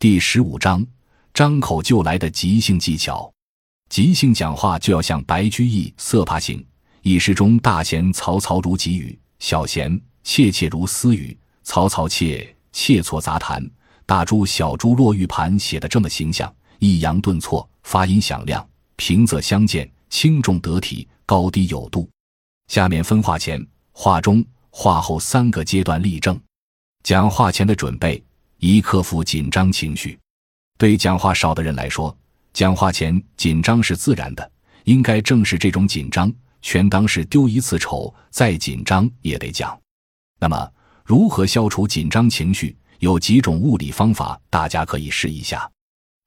第十五章，张口就来的即兴技巧。即兴讲话就要像白居易色帕行，一诗中大贤曹操如急语，小贤切切如私语。曹操切切错杂谈，大珠小珠落玉盘写的这么形象，抑扬顿挫，发音响亮，平仄相间，轻重得体，高低有度。下面分话前、话中、话后三个阶段例证。讲话前的准备。一克服紧张情绪，对讲话少的人来说，讲话前紧张是自然的，应该正是这种紧张，全当是丢一次丑，再紧张也得讲。那么，如何消除紧张情绪？有几种物理方法，大家可以试一下：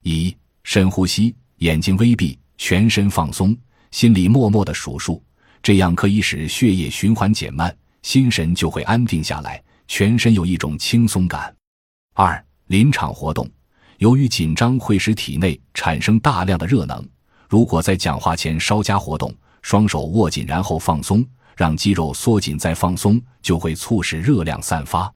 一、深呼吸，眼睛微闭，全身放松，心里默默的数数，这样可以使血液循环减慢，心神就会安定下来，全身有一种轻松感。二临场活动，由于紧张会使体内产生大量的热能，如果在讲话前稍加活动，双手握紧然后放松，让肌肉缩紧再放松，就会促使热量散发。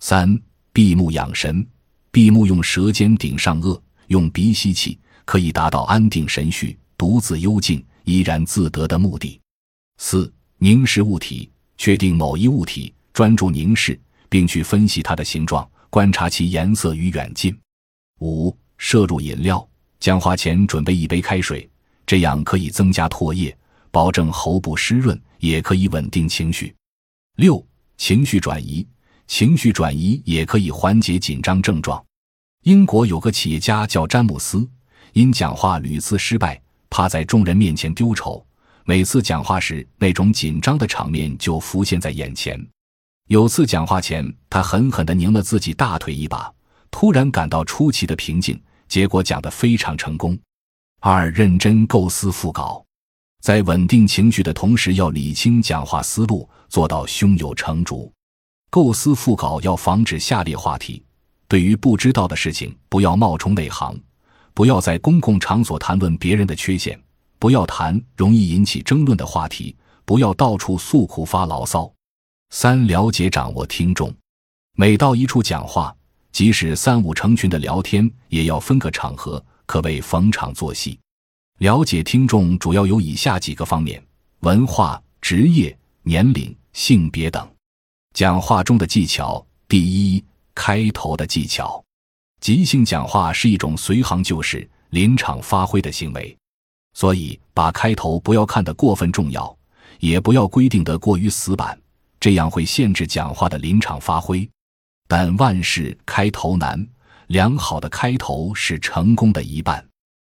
三闭目养神，闭目用舌尖顶上颚，用鼻吸气，可以达到安定神绪、独自幽静、怡然自得的目的。四凝视物体，确定某一物体，专注凝视，并去分析它的形状。观察其颜色与远近。五、摄入饮料，讲话前准备一杯开水，这样可以增加唾液，保证喉部湿润，也可以稳定情绪。六、情绪转移，情绪转移也可以缓解紧张症状。英国有个企业家叫詹姆斯，因讲话屡次失败，怕在众人面前丢丑，每次讲话时那种紧张的场面就浮现在眼前。有次讲话前，他狠狠地拧了自己大腿一把，突然感到出奇的平静，结果讲得非常成功。二、认真构思副稿，在稳定情绪的同时，要理清讲话思路，做到胸有成竹。构思副稿要防止下列话题：对于不知道的事情，不要冒充内行；不要在公共场所谈论别人的缺陷；不要谈容易引起争论的话题；不要到处诉苦发牢骚。三了解掌握听众，每到一处讲话，即使三五成群的聊天，也要分个场合，可谓逢场作戏。了解听众主要有以下几个方面：文化、职业、年龄、性别等。讲话中的技巧，第一，开头的技巧。即兴讲话是一种随行就市、临场发挥的行为，所以把开头不要看得过分重要，也不要规定得过于死板。这样会限制讲话的临场发挥，但万事开头难，良好的开头是成功的一半。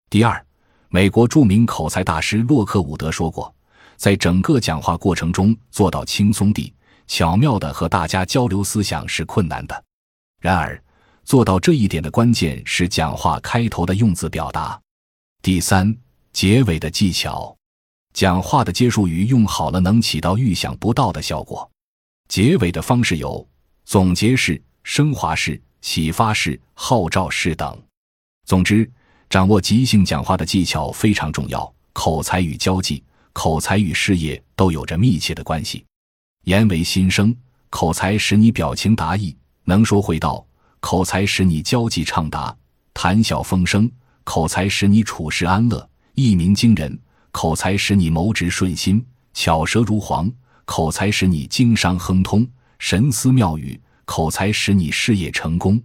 第二，美国著名口才大师洛克伍德说过，在整个讲话过程中做到轻松地、巧妙地和大家交流思想是困难的。然而，做到这一点的关键是讲话开头的用字表达。第三，结尾的技巧，讲话的结束语用好了，能起到预想不到的效果。结尾的方式有总结式、升华式、启发式、号召式等。总之，掌握即兴讲话的技巧非常重要。口才与交际、口才与事业都有着密切的关系。言为心声，口才使你表情达意，能说会道；口才使你交际畅达，谈笑风生；口才使你处事安乐，一鸣惊人；口才使你谋职顺心，巧舌如簧。口才使你经商亨通，神思妙语；口才使你事业成功，